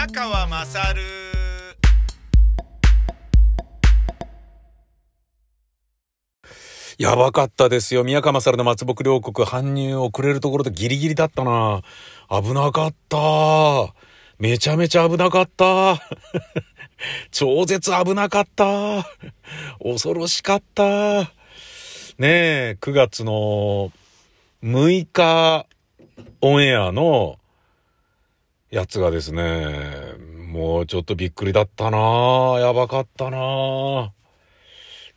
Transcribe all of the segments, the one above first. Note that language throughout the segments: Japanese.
宮川まさるやばかったですよ。宮川勝の松木両国搬入遅れるところでギリギリだったな。危なかった。めちゃめちゃ危なかった。超絶危なかった。恐ろしかった。ねえ、9月の6日オンエアのやつがですね、もうちょっとびっくりだったな。ぁやばかったな。ぁ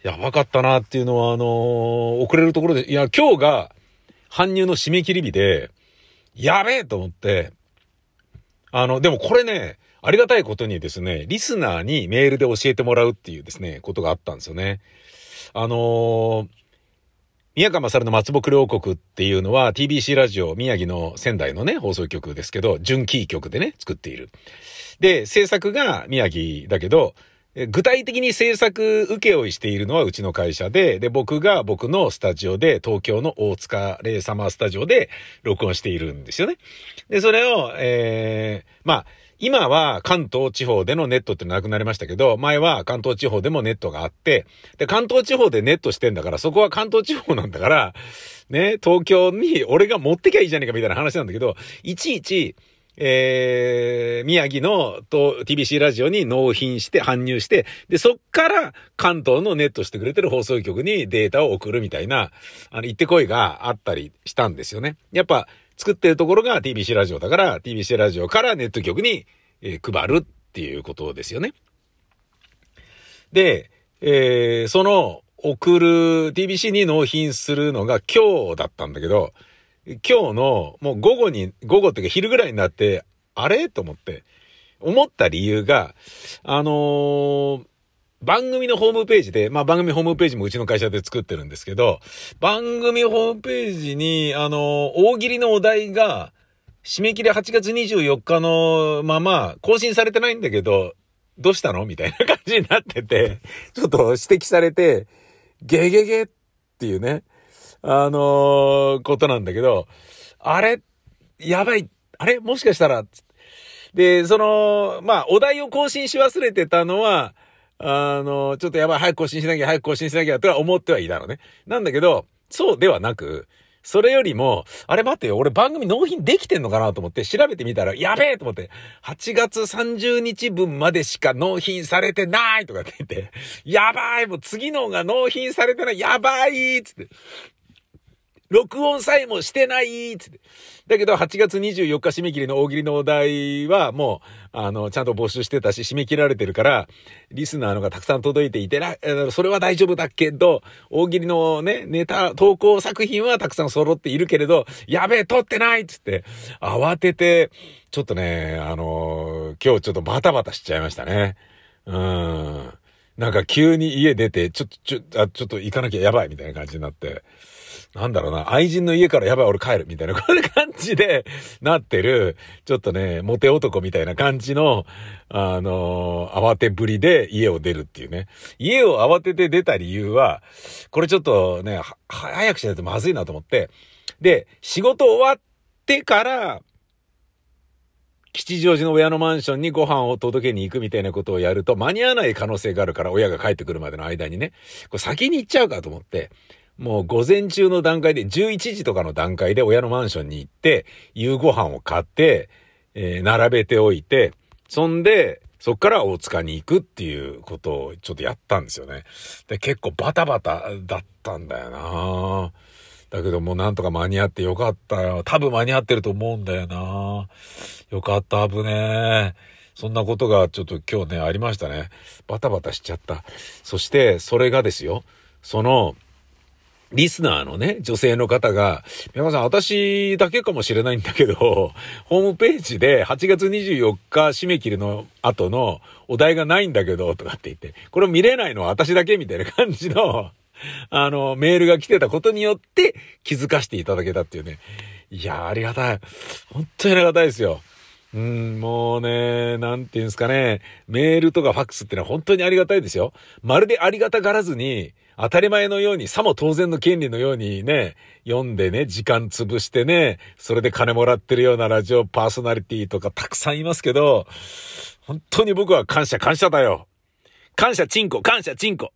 やばかったなっていうのは、あのー、遅れるところで、いや、今日が搬入の締め切り日で、やべえと思って、あの、でもこれね、ありがたいことにですね、リスナーにメールで教えてもらうっていうですね、ことがあったんですよね。あのー、宮川勝の松木両国っていうのは TBC ラジオ宮城の仙台のね、放送局ですけど、準キー局でね、作っている。で、制作が宮城だけど、具体的に制作請負しているのはうちの会社で、で、僕が僕のスタジオで、東京の大塚レイサマースタジオで録音しているんですよね。で、それを、えー、まあ、今は関東地方でのネットってなくなりましたけど、前は関東地方でもネットがあって、で、関東地方でネットしてんだから、そこは関東地方なんだから、ね、東京に俺が持ってきゃいいじゃねえかみたいな話なんだけど、いちいち、えー、宮城のと TBC ラジオに納品して搬入して、で、そっから関東のネットしてくれてる放送局にデータを送るみたいな、あの、行ってこいがあったりしたんですよね。やっぱ、作ってるところが TBC ラジオだから、TBC ラジオからネット局に、えー、配るっていうことですよね。で、えー、その送る TBC に納品するのが今日だったんだけど、今日のもう午後に、午後っていうか昼ぐらいになって、あれ？と思って、思った理由が、あのー、番組のホームページで、まあ番組ホームページもうちの会社で作ってるんですけど、番組ホームページに、あの、大喜利のお題が、締め切り8月24日のまま更新されてないんだけど、どうしたのみたいな感じになってて、ちょっと指摘されて、ゲゲゲっていうね。あのー、ことなんだけど、あれ、やばい、あれ？もしかしたら、で、その、まあ、お題を更新し忘れてたのは、あの、ちょっとやばい、早く更新しなきゃ、早く更新しなきゃ、とは思ってはいたのね。なんだけど、そうではなく、それよりも、あれ待ってよ、俺番組納品できてんのかなと思って調べてみたら、やべえと思って、8月30日分までしか納品されてないとかって言って、やばいもう次のが納品されてないやばいつって。録音さえもしてないつって。だけど、8月24日締め切りの大喜利のお題は、もう、あの、ちゃんと募集してたし、締め切られてるから、リスナーのがたくさん届いていて、それは大丈夫だけど、大喜利のね、ネタ、投稿作品はたくさん揃っているけれど、やべえ、撮ってないつって、慌てて、ちょっとね、あの今日ちょっとバタバタしちゃいましたね。うん。なんか急に家出て、ちょっと、ちょ、あ、ちょっと行かなきゃやばいみたいな感じになって。なんだろうな、愛人の家からやばい俺帰るみたいな、こんな感じでなってる、ちょっとね、モテ男みたいな感じの、あのー、慌てぶりで家を出るっていうね。家を慌てて出た理由は、これちょっとね、早くしないとまずいなと思って、で、仕事終わってから、吉祥寺の親のマンションにご飯を届けに行くみたいなことをやると間に合わない可能性があるから親が帰ってくるまでの間にね、こ先に行っちゃうかと思って、もう午前中の段階で、11時とかの段階で親のマンションに行って、夕ご飯を買って、えー、並べておいて、そんで、そっから大塚に行くっていうことをちょっとやったんですよね。で、結構バタバタだったんだよなぁだけどもうなんとか間に合ってよかったよ。多分間に合ってると思うんだよなよかった、危ねえ。そんなことがちょっと今日ね、ありましたね。バタバタしちゃった。そして、それがですよ。その、リスナーのね、女性の方が、宮川さん、私だけかもしれないんだけど、ホームページで8月24日締め切りの後のお題がないんだけど、とかって言って、これ見れないのは私だけみたいな感じの、あの、メールが来てたことによって気づかせていただけたっていうね。いやありがたい。本当にありがたいですよ。うん、もうね、なんていうんですかね。メールとかファックスってのは本当にありがたいですよ。まるでありがたがらずに、当たり前のように、さも当然の権利のようにね、読んでね、時間潰してね、それで金もらってるようなラジオパーソナリティとかたくさんいますけど、本当に僕は感謝感謝だよ。感謝チンコ、感謝チンコ。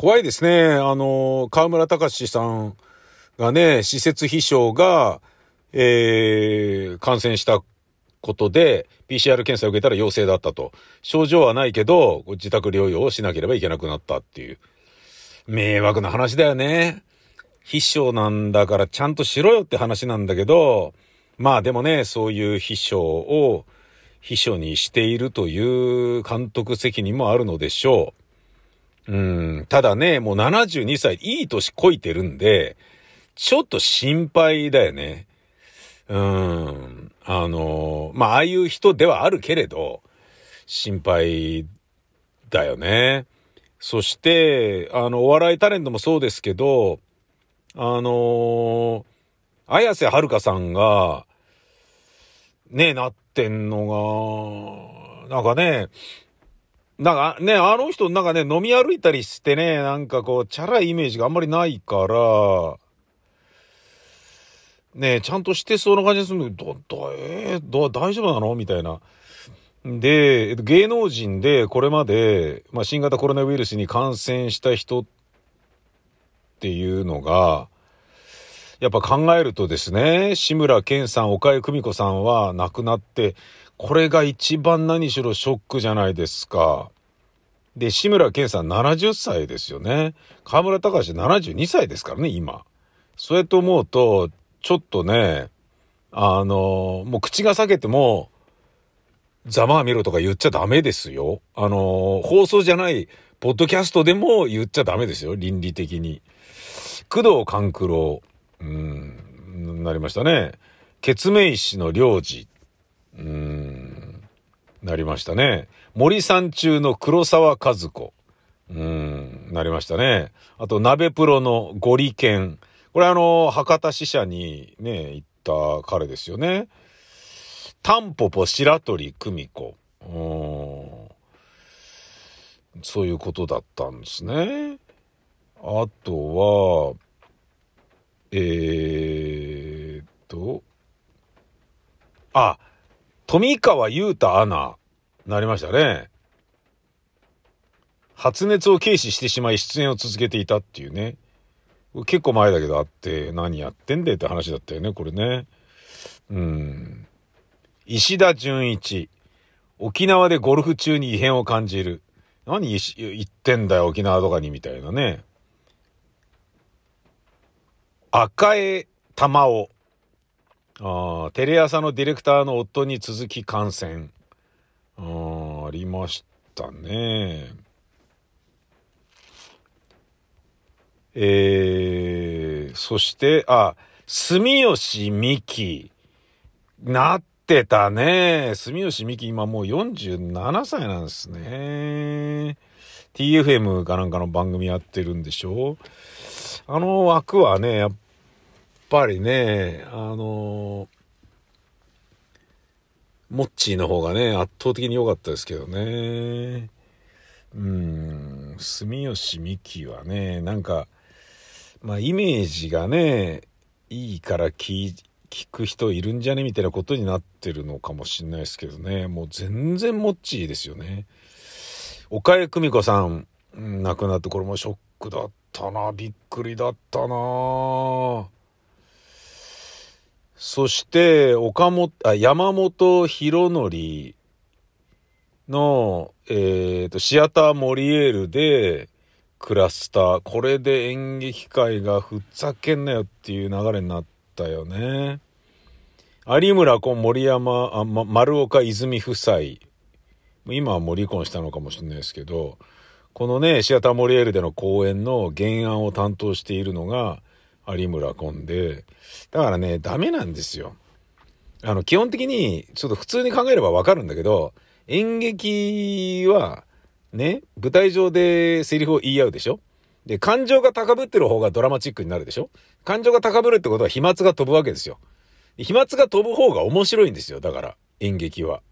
怖いですね。あの、河村隆さんがね、施設秘書が、えー、感染したことで、PCR 検査を受けたら陽性だったと。症状はないけど、自宅療養をしなければいけなくなったっていう。迷惑な話だよね。秘書なんだからちゃんとしろよって話なんだけど、まあでもね、そういう秘書を秘書にしているという監督責任もあるのでしょう。うん、ただね、もう72歳、いい年こいてるんで、ちょっと心配だよね。うん、あの、まあ、ああいう人ではあるけれど、心配だよね。そして、あの、お笑いタレントもそうですけど、あの綾瀬はるかさんが、ね、なってんのが、なんかね、なんかね、あの人なんかね、飲み歩いたりしてね、なんかこう、チャラいイメージがあんまりないから、ねちゃんとしてそうな感じがするんだけど、だ、えー、大丈夫なの？みたいな。で、芸能人でこれまで、まあ、新型コロナウイルスに感染した人っていうのが、やっぱ考えるとですね、志村けんさん、岡江久美子さんは亡くなって、これが一番何しろショックじゃないですか。で、志村けんさん70歳ですよね。河村隆72歳ですからね、今。そうやって思うと、ちょっとね、あの、もう口が裂けても、ざまあ見ろとか言っちゃダメですよ。あの、放送じゃない、ポッドキャストでも言っちゃダメですよ、倫理的に。工藤官九郎、うん、なりましたね。ケツメイシの領事、うん、なりましたね。森三中の黒沢和子。うん、なりましたね。あと、鍋プロのゴリケン。これあの、博多支社にね、行った彼ですよね。タンポポ白鳥久美子。うんそういうことだったんですね。あとは、えー、っと、あ、富川優太アナ、なりましたね。発熱を軽視してしまい出演を続けていたっていうね。結構前だけどあって、何やってんだよって話だったよね、これね。うん。石田純一。沖縄でゴルフ中に異変を感じる。何言ってんだよ、沖縄とかに、みたいなね。赤江玉緒。あテレ朝のディレクターの夫に続き感染。あありましたね。えー、そして、あ、住吉美希。なってたね。住吉美希今もう47歳なんですね。TFM かなんかの番組やってるんでしょ？あの枠はね、やっぱりね、あのモッチーの方がね、圧倒的に良かったですけどね。うん、住吉美希はね、なんか、まあイメージがね、いいから聞聞く人いるんじゃね？みたいなことになってるのかもしんないですけどね。もう全然モッチーですよね。岡江久美子さん、亡くなってこれもショックだったな。びっくりだったな。そして、岡本、あ、山本博則の、えっ、ー、と、シアターモリエールで、クラスター。これで演劇界がふざけんなよっていう流れになったよね。有村婚森山、あ、ま、丸岡泉夫妻。今はもう離婚したのかもしれないですけど、このね、シアターモリエールでの公演の原案を担当しているのが、有村昆で、だからね、ダメなんですよ。あの、基本的に、ちょっと普通に考えればわかるんだけど、演劇は、ね、舞台上でセリフを言い合うでしょ？で、感情が高ぶってる方がドラマチックになるでしょ？感情が高ぶるってことは飛沫が飛ぶわけですよ。飛沫が飛ぶ方が面白いんですよ。だから、演劇は。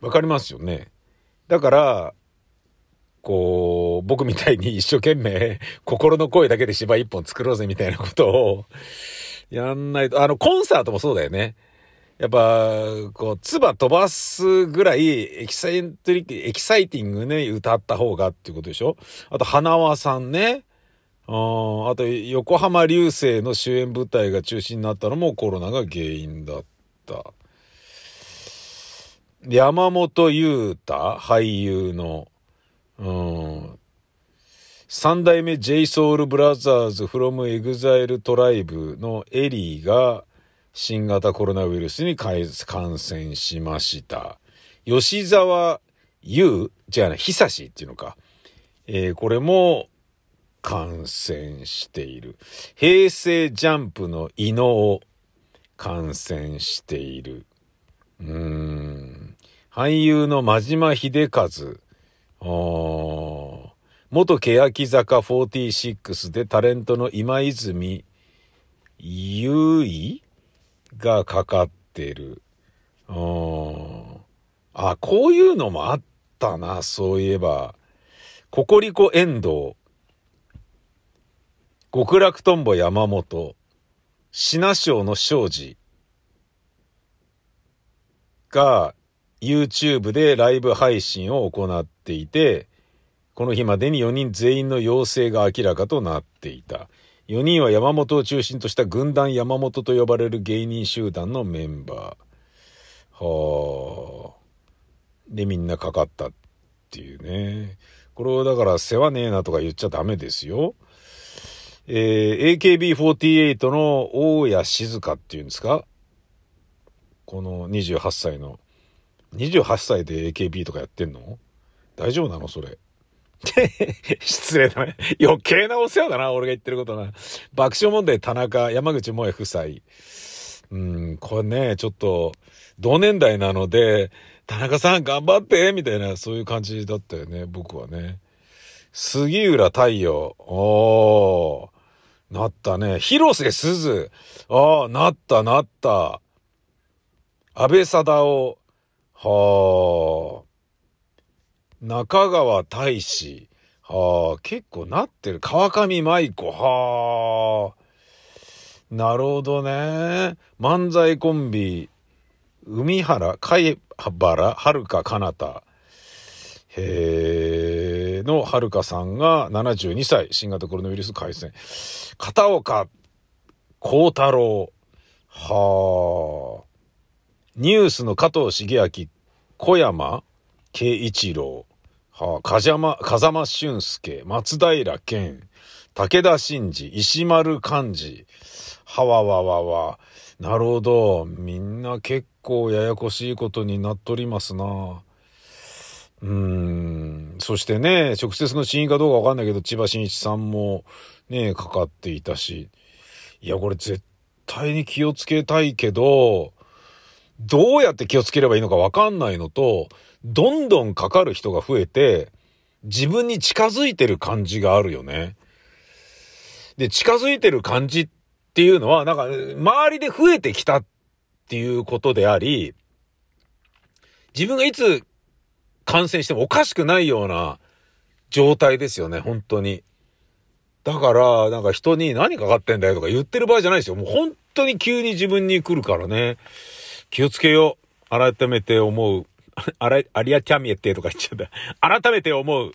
わかりますよね？だから、こう、僕みたいに一生懸命心の声だけで芝居一本作ろうぜみたいなことをやんないと、あの、コンサートもそうだよね。やっぱ、こう、唾飛ばすぐらいエキサイトリ、エキサイティングね、歌った方がっていうことでしょあと、花輪さんね。ああと、横浜流星の主演舞台が中止になったのもコロナが原因だった。山本優太、俳優の、うん。三代目 JSOULBROTHERS from EXILE TRIBE のエリーが、新型コロナウイルスに感染しました。吉沢優じゃあね、久しっていうのか。えー、これも感染している。平成ジャンプの伊能感染している。うーん。俳優の真島秀和。元欅坂46でタレントの今泉優衣がかかってる。うん。あ、こういうのもあったな、そういえば。ココリコ遠藤。極楽とんぼ山本。品賞の庄司。が YouTube でライブ配信を行っていて、この日までに4人全員の陽性が明らかとなっていた。4人は山本を中心とした軍団山本と呼ばれる芸人集団のメンバー。はあ。で、みんなかかったっていうね。これをだから世話ねえなとか言っちゃダメですよ。えー、AKB48 の大谷静香っていうんですか？この28歳の。28歳で AKB とかやってんの？大丈夫なのそれ？失礼だね。余計なお世話だな、俺が言ってることな。爆笑問題田中、山口萌夫妻。うん、これね、ちょっと、同年代なので、田中さん頑張ってみたいな、そういう感じだったよね、僕はね。杉浦太陽。おー。なったね。広瀬すず。ああ、なった、なった。安倍貞夫。はあ。中川大志。はあ、結構なってる。川上舞子。はあ。なるほどね。漫才コンビ、海原、貝原、遥か彼方。へえ、の遥かさんが72歳、新型コロナウイルス感染。片岡幸太郎。はあ。ニュースの加藤茂明、小山慶一郎。はあ、風間、風間俊介、松平健、武田真治、石丸幹二、はわわわわ。なるほど。みんな結構ややこしいことになっとりますな。うーん。そしてね、直接の死因かどうかわかんないけど、千葉真一さんもね、かかっていたし。いや、これ絶対に気をつけたいけど、どうやって気をつければいいのかわかんないのと、どんどんかかる人が増えて、自分に近づいてる感じがあるよね。で、近づいてる感じっていうのは、なんか、周りで増えてきたっていうことであり、自分がいつ感染してもおかしくないような状態ですよね、本当に。だから、なんか人に何かかってんだよとか言ってる場合じゃないですよ。もう本当に急に自分に来るからね。気をつけよう。改めて思う。あら、アリアキャミエってとか言っちゃった。改めて思う。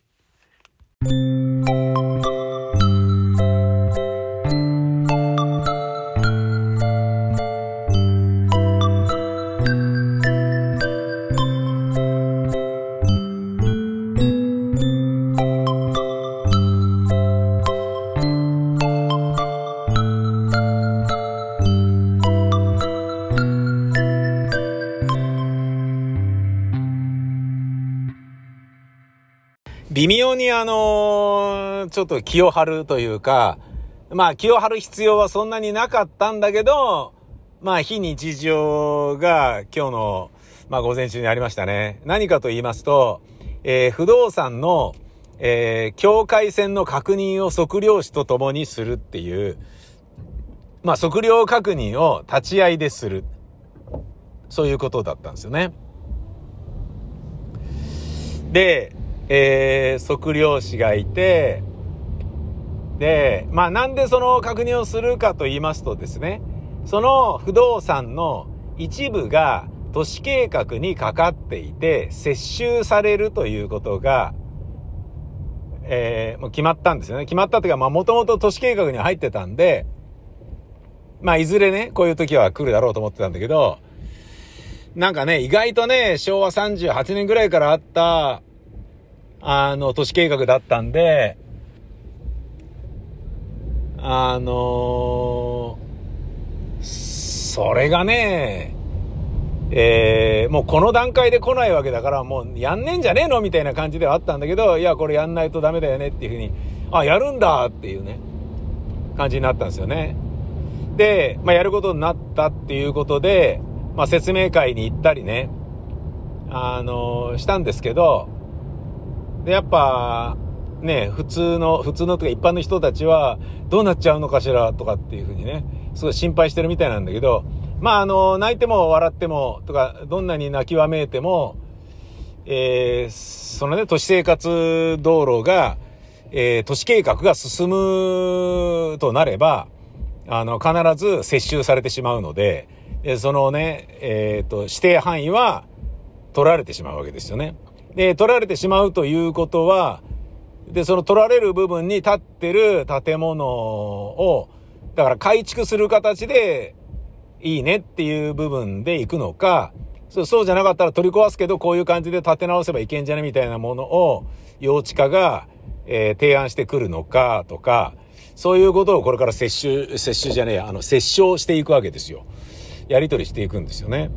微妙にあのちょっと気を張るというか、まあ気を張る必要はそんなになかったんだけど、まあ非日常が今日のまあ午前中にありましたね。何かと言いますと、えー、不動産の、えー、境界線の確認を測量士と共にするっていう、まあ測量確認を立ち会いでする。そういうことだったんですよね。で、えー、測量士がいて、で、まあなんでその確認をするかと言いますとですね、その不動産の一部が都市計画にかかっていて、接収されるということが、えー、もう決まったんですよね。決まったというか、まあもともと都市計画に入ってたんで、まあいずれね、こういう時は来るだろうと思ってたんだけど、なんかね、意外とね、昭和38年ぐらいからあった、あの、都市計画だったんで、あのー、それがね、えー、もうこの段階で来ないわけだから、もうやんねんじゃねえのみたいな感じではあったんだけど、いや、これやんないとダメだよねっていうふうに、あ、やるんだっていうね、感じになったんですよね。で、まあ、やることになったっていうことで、まあ、説明会に行ったりね、あのー、したんですけど、で、やっぱ、ね、普通の、普通のとか一般の人たちは、どうなっちゃうのかしらとかっていうふうにね、すごい心配してるみたいなんだけど、まあ、あの、泣いても笑っても、とか、どんなに泣きわめいても、えー、そのね、都市生活道路が、えー、都市計画が進むとなれば、あの、必ず接収されてしまうので、でそのね、えっ、ー、と、指定範囲は取られてしまうわけですよね。で、取られてしまうということは、で、その取られる部分に立ってる建物を、だから改築する形でいいねっていう部分で行くのか、そうじゃなかったら取り壊すけどこういう感じで建て直せばいけんじゃねみたいなものを幼稚化が、えー、提案してくるのかとか、そういうことをこれから接種、接種じゃねえやあの、接触していくわけですよ。やり取りしていくんですよね。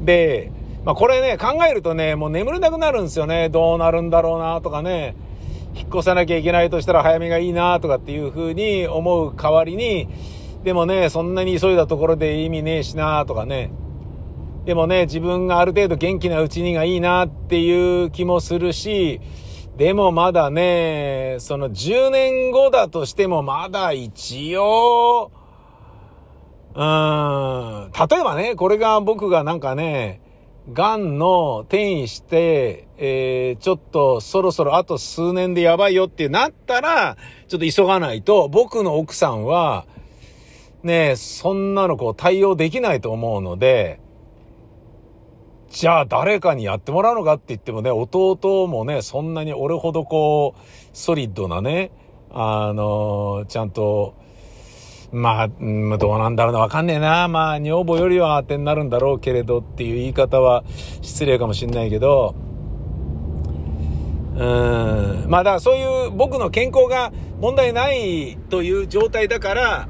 で、まあこれね、考えるとね、もう眠れなくなるんですよね。どうなるんだろうなとかね。引っ越さなきゃいけないとしたら早めがいいなとかっていうふうに思う代わりに、でもね、そんなに急いだところで意味ねえしなとかね。でもね、自分がある程度元気なうちにがいいなっていう気もするし、でもまだね、その10年後だとしてもまだ一応、うーん、例えばね、これが僕がなんかね、癌の転移して、えー、ちょっとそろそろあと数年でやばいよってなったら、ちょっと急がないと、僕の奥さんは、ね、そんなのこう対応できないと思うので、じゃあ誰かにやってもらうのかって言ってもね、弟もね、そんなに俺ほどこう、ソリッドなね、あのー、ちゃんと、まあ、うん、どうなんだろうな、わかんねえな。まあ、女房よりは当てになるんだろうけれどっていう言い方は失礼かもしんないけど、うん。まあ、だからそういう僕の健康が問題ないという状態だから、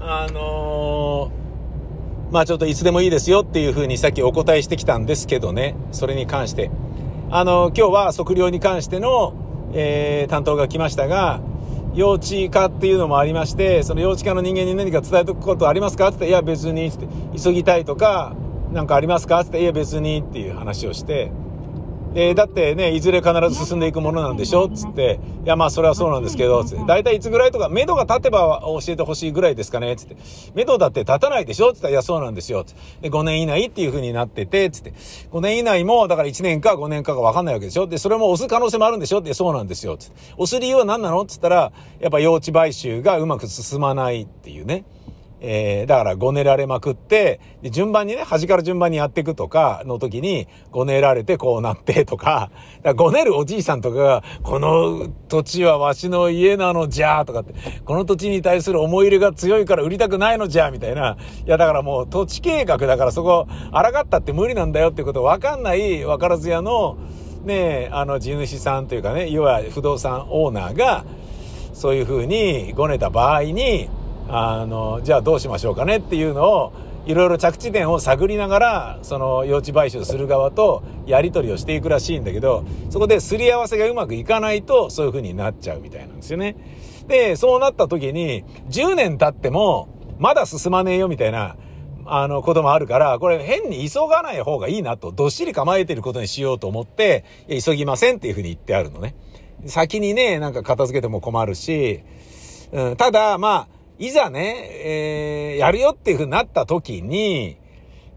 あのー、まあちょっといつでもいいですよっていうふうにさっきお答えしてきたんですけどね、それに関して。あのー、今日は測量に関しての、えー、担当が来ましたが、幼稚化っていうのもありまして、その幼稚化の人間に何か伝えとくことありますか？って言って、いや別に、って、急ぎたいとか、何かありますか？って言って、いや別にっていう話をして、え、だってね、いずれ必ず進んでいくものなんでしょ？つって、いやまあそれはそうなんですけど、つって、大体いつぐらいとか、目処が立てば教えてほしいぐらいですかね？つって、目処だって立たないでしょ？つって、いやそうなんですよ。つって、5年以内っていう風になってて、つって、5年以内も、だから1年か5年かがわかんないわけでしょ？で、それも押す可能性もあるんでしょ？って、そうなんですよ。つって、押す理由は何なの？つったら、やっぱ幼稚買収がうまく進まないっていうね。えー、だからごねられまくって、順番にね、端から順番にやっていくとかの時に、ごねられてこうなってとか、かごねるおじいさんとかが、この土地はわしの家なのじゃとかって、この土地に対する思い入れが強いから売りたくないのじゃみたいな。いや、だからもう土地計画だからそこ、抗ったって無理なんだよってことわかんないわからず屋の、ね、あの地主さんというかね、要は不動産オーナーが、そういうふうにごねた場合に、あの、じゃあどうしましょうかねっていうのを、いろいろ着地点を探りながら、その用地買収する側とやり取りをしていくらしいんだけど、そこですり合わせがうまくいかないと、そういう風になっちゃうみたいなんですよね。で、そうなった時に、10年経っても、まだ進まねえよみたいな、あの、こともあるから、これ変に急がない方がいいなと、どっしり構えてることにしようと思って、急ぎませんっていうふうに言ってあるのね。先にね、なんか片付けても困るし、うん、ただ、まあ、いざね、えー、やるよっていうふうになった時に、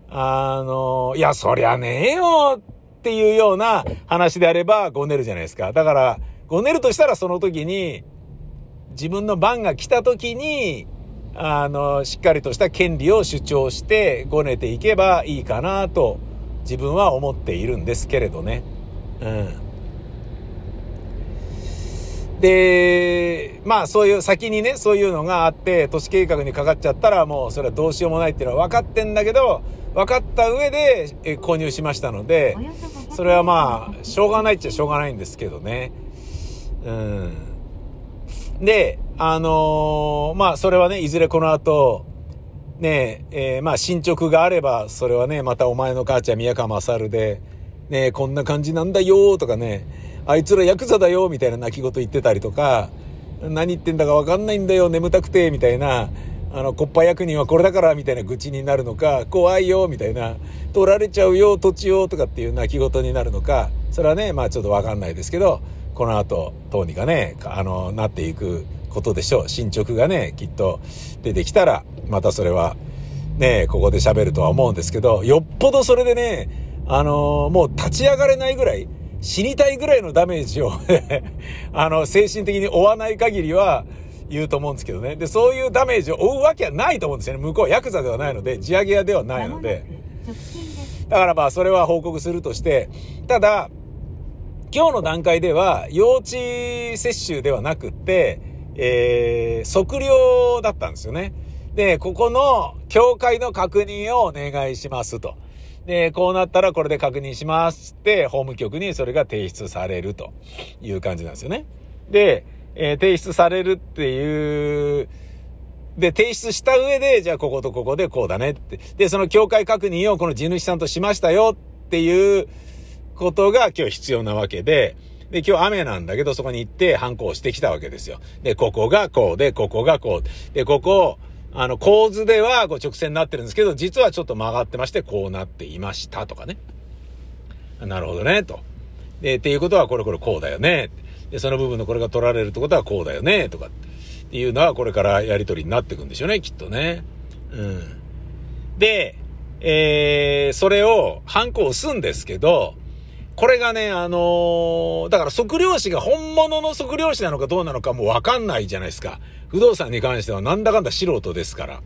あの、いや、そりゃねえよっていうような話であれば、ごねるじゃないですか。だから、ごねるとしたらその時に、自分の番が来た時に、あの、しっかりとした権利を主張してごねていけばいいかなと自分は思っているんですけれどね。うん。で、まあそういう先にね、そういうのがあって、都市計画にかかっちゃったらもうそれはどうしようもないっていうのは分かってんだけど、分かった上で購入しましたので、それはまあ、しょうがないっちゃしょうがないんですけどね。うん。で、あのー、まあそれはね、いずれこの後、ねえ、えー、まあ進捗があれば、それはね、またお前の母ちゃん宮川勝で、ねこんな感じなんだよとかね、あいつらヤクザだよみたいな泣き言言ってたりとか、何言ってんだかわかんないんだよ、眠たくて、みたいな、あの、コッパ役人はこれだから、みたいな愚痴になるのか、怖いよ、みたいな、取られちゃうよ、土地よ、とかっていう泣き言になるのか、それはね、まあちょっとわかんないですけど、この後、どうにかね、あの、なっていくことでしょう。進捗がね、きっと出てきたら、またそれは、ね、ここで喋るとは思うんですけど、よっぽどそれでね、あのもう立ち上がれないぐらい、死にたいぐらいのダメージを あの、精神的に負わない限りは言うと思うんですけどね。で、そういうダメージを負うわけはないと思うんですよね。向こうヤクザではないので、地上げ屋ではないので。だからまあ、それは報告するとして、ただ、今日の段階では、幼稚接種ではなくって、えー、測量だったんですよね。で、ここの協会の確認をお願いしますと。で、こうなったらこれで確認しますって、法務局にそれが提出されるという感じなんですよね。で、えー、提出されるっていう、で、提出した上で、じゃあこことここでこうだねって。で、その境界確認をこの地主さんとしましたよっていうことが今日必要なわけで、で、今日雨なんだけど、そこに行って反抗してきたわけですよ。で、ここがこうで、ここがこう。で、ここ、あの、構図ではこう直線になってるんですけど、実はちょっと曲がってまして、こうなっていましたとかね。なるほどね、と。で、っていうことはこれこれこうだよね。で、その部分のこれが取られるってことはこうだよね、とかっていうのはこれからやりとりになっていくんでしょうね、きっとね。うん。で、えー、それを、ハンコを押すんですけど、これがね、あのー、だから測量士が本物の測量士なのかどうなのかもうわかんないじゃないですか。不動産に関してはなんだかんだ素人ですから。だか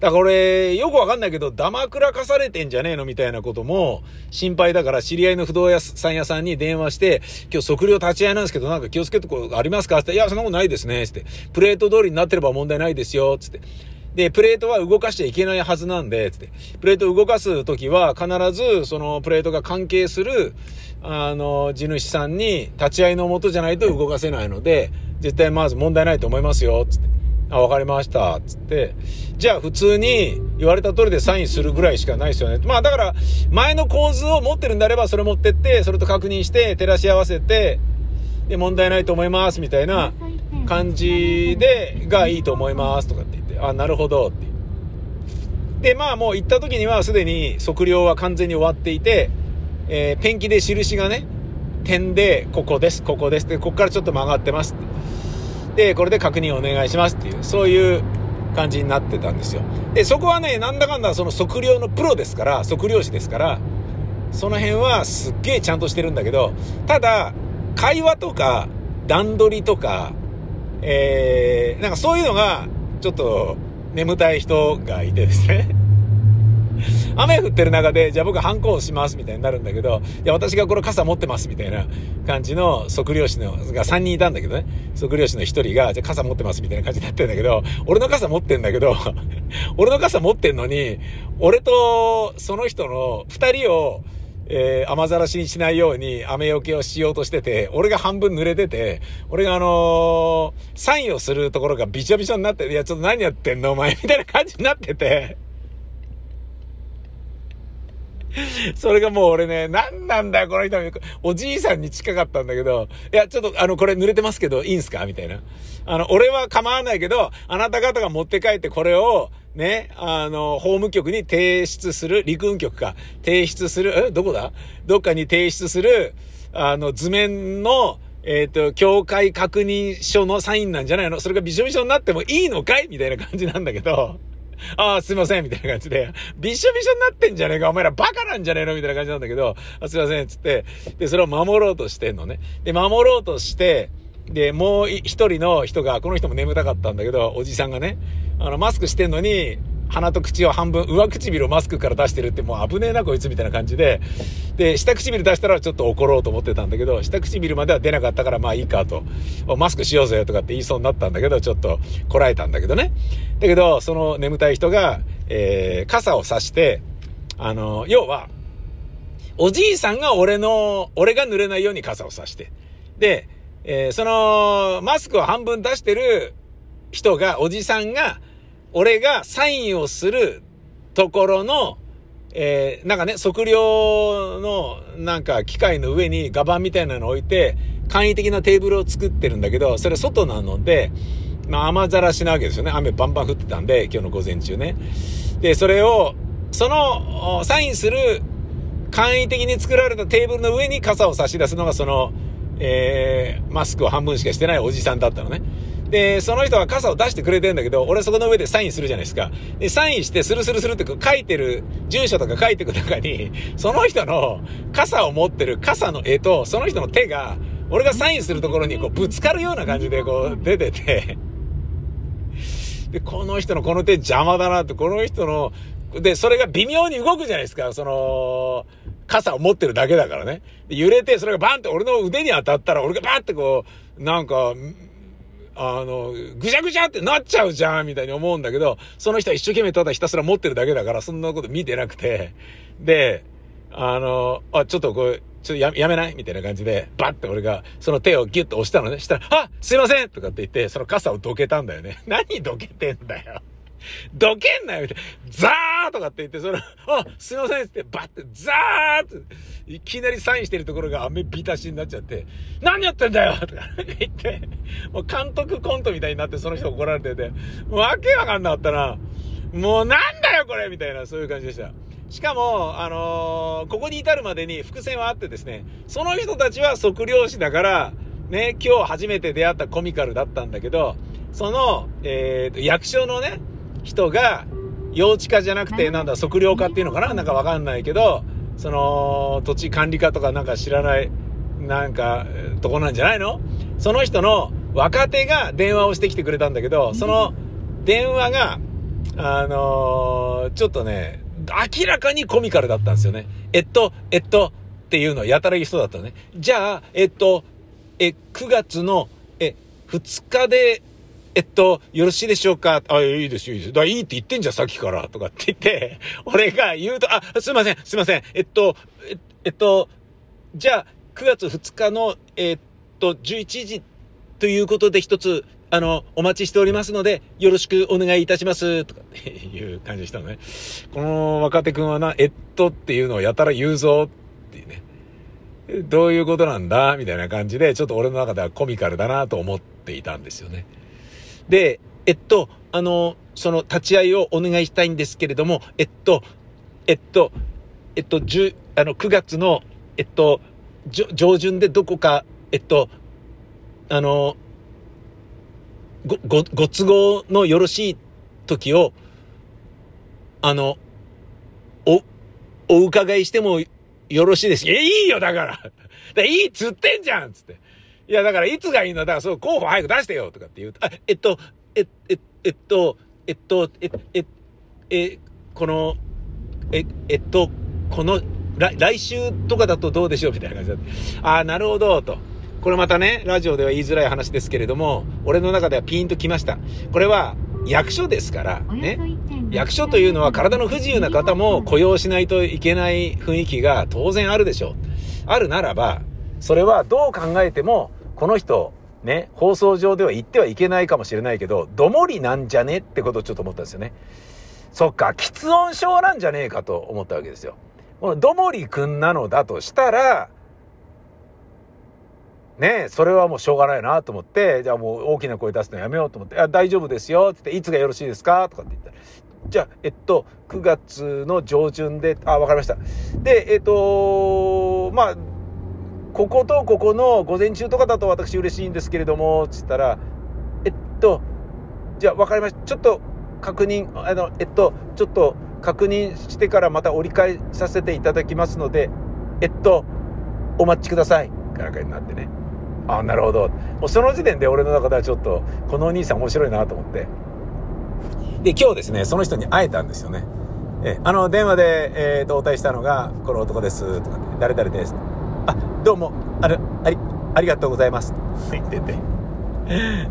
らこれ、よくわかんないけど、ダマくらかされてんじゃねえのみたいなことも心配だから、知り合いの不動産屋さんに電話して、今日測量立ち会いなんですけど、なんか気をつけてこありますか？って、いや、そんなことないですね。つって、プレート通りになってれば問題ないですよ。つって。で、プレートは動かしちゃいけないはずなんで、つって。プレートを動かすときは、必ず、そのプレートが関係する、あの、地主さんに立ち会いのもとじゃないと動かせないので、絶対まず問題ないと思いますよ、つって。あ、わかりました、つって。じゃあ普通に言われた通りでサインするぐらいしかないですよね。まあだから、前の構図を持ってるんであれば、それ持ってって、それと確認して、照らし合わせて、で、問題ないと思います、みたいな感じで、がいいと思います、とかって言って、あ、なるほど、ってで、まあもう行った時にはすでに測量は完全に終わっていて、えー、ペンキで印がね、点で、ここです、ここです。で、ここからちょっと曲がってますって。で、これで確認お願いしますっていう、そういう感じになってたんですよ。で、そこはね、なんだかんだその測量のプロですから、測量士ですから、その辺はすっげえちゃんとしてるんだけど、ただ、会話とか、段取りとか、えー、なんかそういうのが、ちょっと、眠たい人がいてですね。雨降ってる中で、じゃあ僕は反抗しますみたいになるんだけど、いや、私がこの傘持ってますみたいな感じの測量士の、が3人いたんだけどね、測量士の1人が、じゃあ傘持ってますみたいな感じになってんだけど、俺の傘持ってんだけど、俺の傘持ってんのに、俺とその人の2人を、えー、雨ざらしにしないように雨よけをしようとしてて、俺が半分濡れてて、俺があのー、サインをするところがびちょびちょになって、いや、ちょっと何やってんのお前みたいな感じになってて、それがもう俺ね、何なんだよ、この人。おじいさんに近かったんだけど、いや、ちょっとあの、これ濡れてますけど、いいんすか？みたいな。あの、俺は構わないけど、あなた方が持って帰ってこれを、ね、あの、法務局に提出する、陸運局か、提出する、え、どこだ？どっかに提出する、あの、図面の、えっ、ー、と、協会確認書のサインなんじゃないの？それがびしょびしょになってもいいのかい？みたいな感じなんだけど、ああ、すいません、みたいな感じで、びしょびしょになってんじゃねえか、お前らバカなんじゃねえの？みたいな感じなんだけど、あすいません、つって、で、それを守ろうとしてんのね。で、守ろうとして、で、もう一人の人が、この人も眠たかったんだけど、おじさんがね、あの、マスクしてんのに、鼻と口を半分、上唇をマスクから出してるってもう危ねえなこいつみたいな感じで、で、下唇出したらちょっと怒ろうと思ってたんだけど、下唇までは出なかったからまあいいかと、マスクしようぜとかって言いそうになったんだけど、ちょっとこらえたんだけどね。だけど、その眠たい人が、えー、傘を差して、あの、要は、おじいさんが俺の、俺が濡れないように傘を差して。で、えー、その、マスクを半分出してる人が、おじさんが、俺がサインをするところの、えー、なんかね、測量のなんか機械の上にガバンみたいなのを置いて、簡易的なテーブルを作ってるんだけど、それ外なので、まあ雨ざらしなわけですよね。雨バンバン降ってたんで、今日の午前中ね。で、それを、その、サインする簡易的に作られたテーブルの上に傘を差し出すのがその、えー、マスクを半分しかしてないおじさんだったのね。で、その人は傘を出してくれてんだけど、俺そこの上でサインするじゃないですか。で、サインして、スルスルスルって書いてる、住所とか書いてく中に、その人の傘を持ってる傘の絵と、その人の手が、俺がサインするところにこうぶつかるような感じでこう出てて、で、この人のこの手邪魔だなって、この人の、で、それが微妙に動くじゃないですか、その、傘を持ってるだけだからね。揺れて、それがバンって俺の腕に当たったら、俺がバンってこう、なんか、あの、ぐちゃぐちゃってなっちゃうじゃんみたいに思うんだけど、その人は一生懸命ただひたすら持ってるだけだから、そんなこと見てなくて、で、あの、あ、ちょっとこれ、ちょっとややめない？みたいな感じで、バッて俺が、その手をギュッと押したのね。したら、あすいませんとかって言って、その傘をどけたんだよね。何どけてんだよ。どけんなよみたいな。ザーとかって言って、その、あ、すいませんって、バッて、ザーって、いきなりサインしてるところが雨ビタしになっちゃって、何やってんだよとか言って、もう監督コントみたいになってその人怒られてて、わけわかんなかったな。もうなんだよこれみたいな、そういう感じでした。しかも、あのー、ここに至るまでに伏線はあってですね、その人たちは測量士だから、ね、今日初めて出会ったコミカルだったんだけど、その、えー、役所のね、人が、幼稚課じゃなくて、なんだ、測量課っていうのかな？なんかわかんないけど、その、土地管理課とかなんか知らない、なんか、とこなんじゃないの？その人の若手が電話をしてきてくれたんだけど、その電話が、あのー、ちょっとね、明らかにコミカルだったんですよね。えっと、えっと、っていうのやたらいい人だったのね。じゃあ、えっと、え、9月の、え、2日でえっと、よろしいでしょうか？あ、いいですよ、いいです。だいいって言ってんじゃん、さっきから。とかって言って、俺が言うと、あ、すいません、すいません。えっと、ええっと、じゃあ、9月2日の、えっと、11時ということで一つ、あの、お待ちしておりますので、よろしくお願いいたします。とかっていう感じでしたのね。この若手くんはな、えっとっていうのをやたら言うぞっていうね。どういうことなんだ？みたいな感じで、ちょっと俺の中ではコミカルだなと思っていたんですよね。で、えっと、あの、その立ち会いをお願いしたいんですけれども、えっと、えっと、えっと、10、あの、9月の、えっと、上旬でどこか、えっと、あの、ご、ご、ご都合のよろしい時を、あの、お、お伺いしてもよろしいです。え、いいよ、だから。だいいっつってんじゃんつって。いや、だからいつがいいの？だからそう、候補早く出してよとかって言うと、あ、えっと、え、え、えっと、えっと、え、え、え、この、え、えっと、この、来、来週とかだとどうでしょうみたいな感じだって。ああ、なるほど、と。これまたね、ラジオでは言いづらい話ですけれども、俺の中ではピーンときました。これは、役所ですから、ね。役所というのは体の不自由な方も雇用しないといけない雰囲気が当然あるでしょう。あるならば、それはどう考えても、この人、ね、放送上では言ってはいけないかもしれないけど、どもりなんじゃねってことをちょっと思ったんですよね。そっか、喫音症なんじゃねえかと思ったわけですよ。このどもりくんなのだとしたら、ねそれはもうしょうがないなと思って、じゃあもう大きな声出すのやめようと思って、あ大丈夫ですよってって、いつがよろしいですかとかって言ったら、じゃあ、えっと、9月の上旬で、あ、わかりました。で、えっと、まあ、こことここの午前中とかだと私嬉しいんですけれども、つったら、えっと、じゃあ分かりました。ちょっと確認、あの、えっと、ちょっと確認してからまた折り返させていただきますので、えっと、お待ちください。かなんかになってね。あなるほど。もうその時点で俺の中ではちょっと、このお兄さん面白いなと思って。で、今日ですね、その人に会えたんですよね。え、あの、電話で、えー、と、応対したのが、この男です、とかって、誰々です。あ、どうも、あれ、あり、ありがとうございます。って言ってて。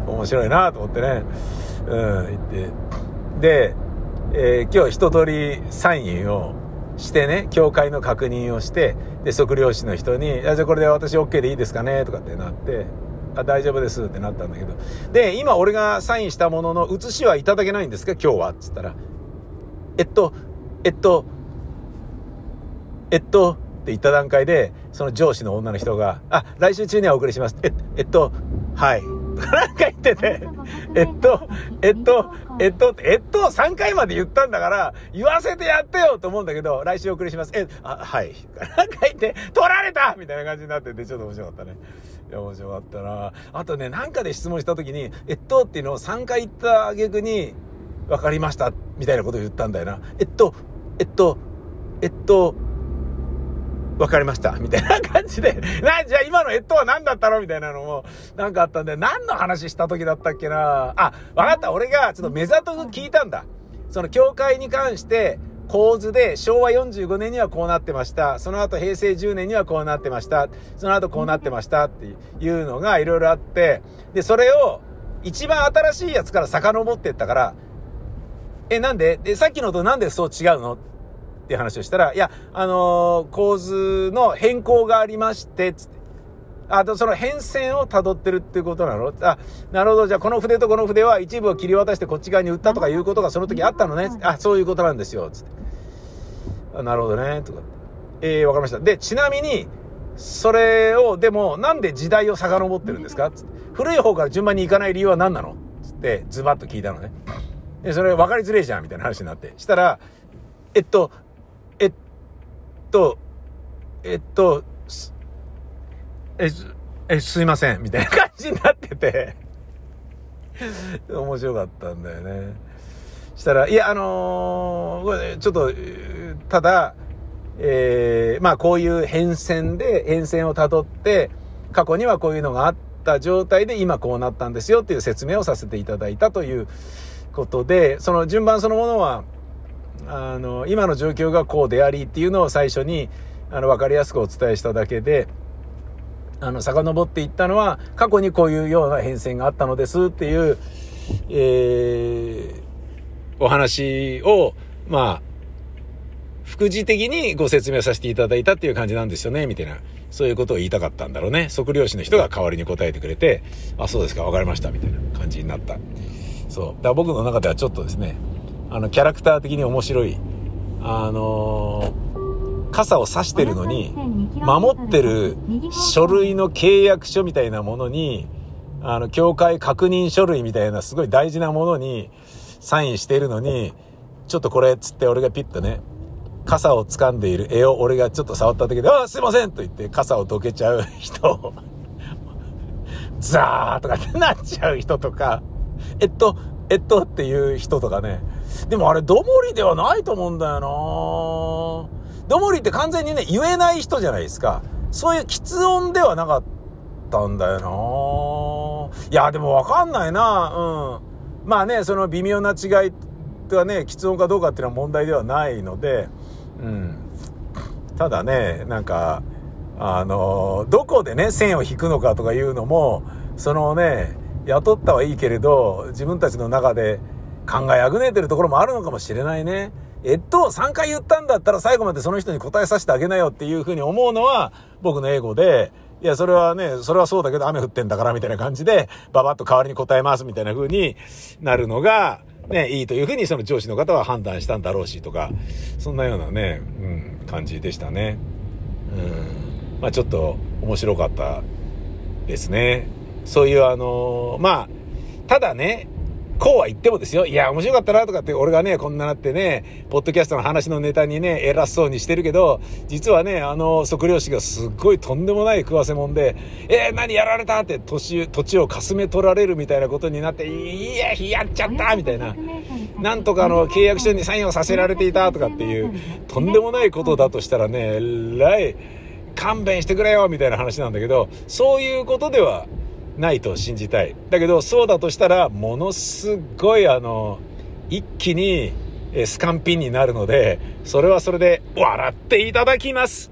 面白いなと思ってね。うん、言って。で、えー、今日一通りサインをしてね、教会の確認をして、で、測量士の人に、じゃあこれで私 OK でいいですかね？とかってなって、あ、大丈夫ですってなったんだけど。で、今俺がサインしたものの写しはいただけないんですか？今日はっつったら。えっと、えっと、えっと、って言った段階で、その上司の女の人が、あ、来週中にはお送りします。え、えっと、はい。なんか言ってて、えっと、えっと、えっと、えっと、3回まで言ったんだから、言わせてやってよと思うんだけど、来週お送りします。え、あ、はい。なんか言って、取られたみたいな感じになってて、ちょっと面白かったね。いや、面白かったな。あとね、なんかで質問した時に、えっとっていうのを3回言った挙句に、わかりました、みたいなことを言ったんだよな。えっと、えっと、えっと、わかりました。みたいな感じで、な、じゃあ今のえっとは何だったの？みたいなのも、なんかあったんで、何の話した時だったっけな？あ、わかった。俺がちょっと目ざとく聞いたんだ。その教会に関して、構図で昭和45年にはこうなってました。その後平成10年にはこうなってました。その後こうなってましたっていうのがいろいろあって、で、それを一番新しいやつから遡ってったから、え、なんで？で、さっきのとなんでそう違うの？っていう話をしたら、いや、あのー、構図の変更がありまして、つって。あと、その変遷を辿ってるっていうことなの？あ、なるほど。じゃあ、この筆とこの筆は一部を切り渡してこっち側に売ったとかいうことがその時あったのね？あ、そういうことなんですよ。つって。あなるほどね。とか。えー、わかりました。で、ちなみに、それを、でも、なんで時代を遡ってるんですか？つって。古い方から順番に行かない理由は何なの？つって、ズバッと聞いたのね。で、それ分かりづれえじゃんみたいな話になって。したら、えっと、と、えっと、え、え、すいません、みたいな 感じになってて面白かったんだよね。したら、いや、あのー、ちょっと、ただ、えー、まあこういう変遷で、変遷をたどって、過去にはこういうのがあった状態で今こうなったんですよっていう説明をさせていただいたということで、その順番そのものは、あの、今の状況がこうでありっていうのを最初に、あの、わかりやすくお伝えしただけで、あの、遡っていったのは、過去にこういうような変遷があったのですっていう、えー、お話を、まあ、副次的にご説明させていただいたっていう感じなんですよね、みたいな。そういうことを言いたかったんだろうね。測量士の人が代わりに答えてくれて、あ、そうですか、わかりました、みたいな感じになった。そう。だから僕の中ではちょっとですね、あの、キャラクター的に面白い、あのー、傘を差してるのに、守ってる書類の契約書みたいなものに、あの、教会確認書類みたいなすごい大事なものにサインしてるのに、ちょっとこれっつって俺がピッとね、傘を掴んでいる絵を俺がちょっと触っただけで、あ、すいませんと言って傘をどけちゃう人ザーとかってなっちゃう人とか、えっと、えっとっていう人とかね、でもあれ、どもりではないと思うんだよなどもりって完全にね、言えない人じゃないですか。そういう喫音ではなかったんだよないや、でもわかんないなうん。まあね、その微妙な違いはね、喫音かどうかっていうのは問題ではないので、うん。ただね、なんか、あの、どこでね、線を引くのかとかいうのも、そのね、雇ったはいいけれど、自分たちの中で考えあぐねてるところもあるのかもしれないね。えっと、3回言ったんだったら最後までその人に答えさせてあげなよっていうふうに思うのは僕の英語で、いや、それはね、それはそうだけど雨降ってんだからみたいな感じで、ババッと代わりに答えますみたいな風になるのが、ね、いいというふうにその上司の方は判断したんだろうしとか、そんなようなね、うん、感じでしたね。うん。まあちょっと面白かったですね。そういうあのー、まあ、ただね、こうは言ってもですよ。いや、面白かったなとかって、俺がね、こんななってね、ポッドキャストの話のネタにね、偉そうにしてるけど、実はね、あの、測量士がすっごいとんでもない食わせもんで、えー、何やられたって土地、土地をかすめ取られるみたいなことになって、いや、やっちゃったみたいな。なんとかあの契約書にサインをさせられていたとかっていう、とんでもないことだとしたらね、えらい、勘弁してくれよみたいな話なんだけど、そういうことではないと信じたい。だけど、そうだとしたら、ものすごいあの、一気にスカンピンになるので、それはそれで笑っていただきます。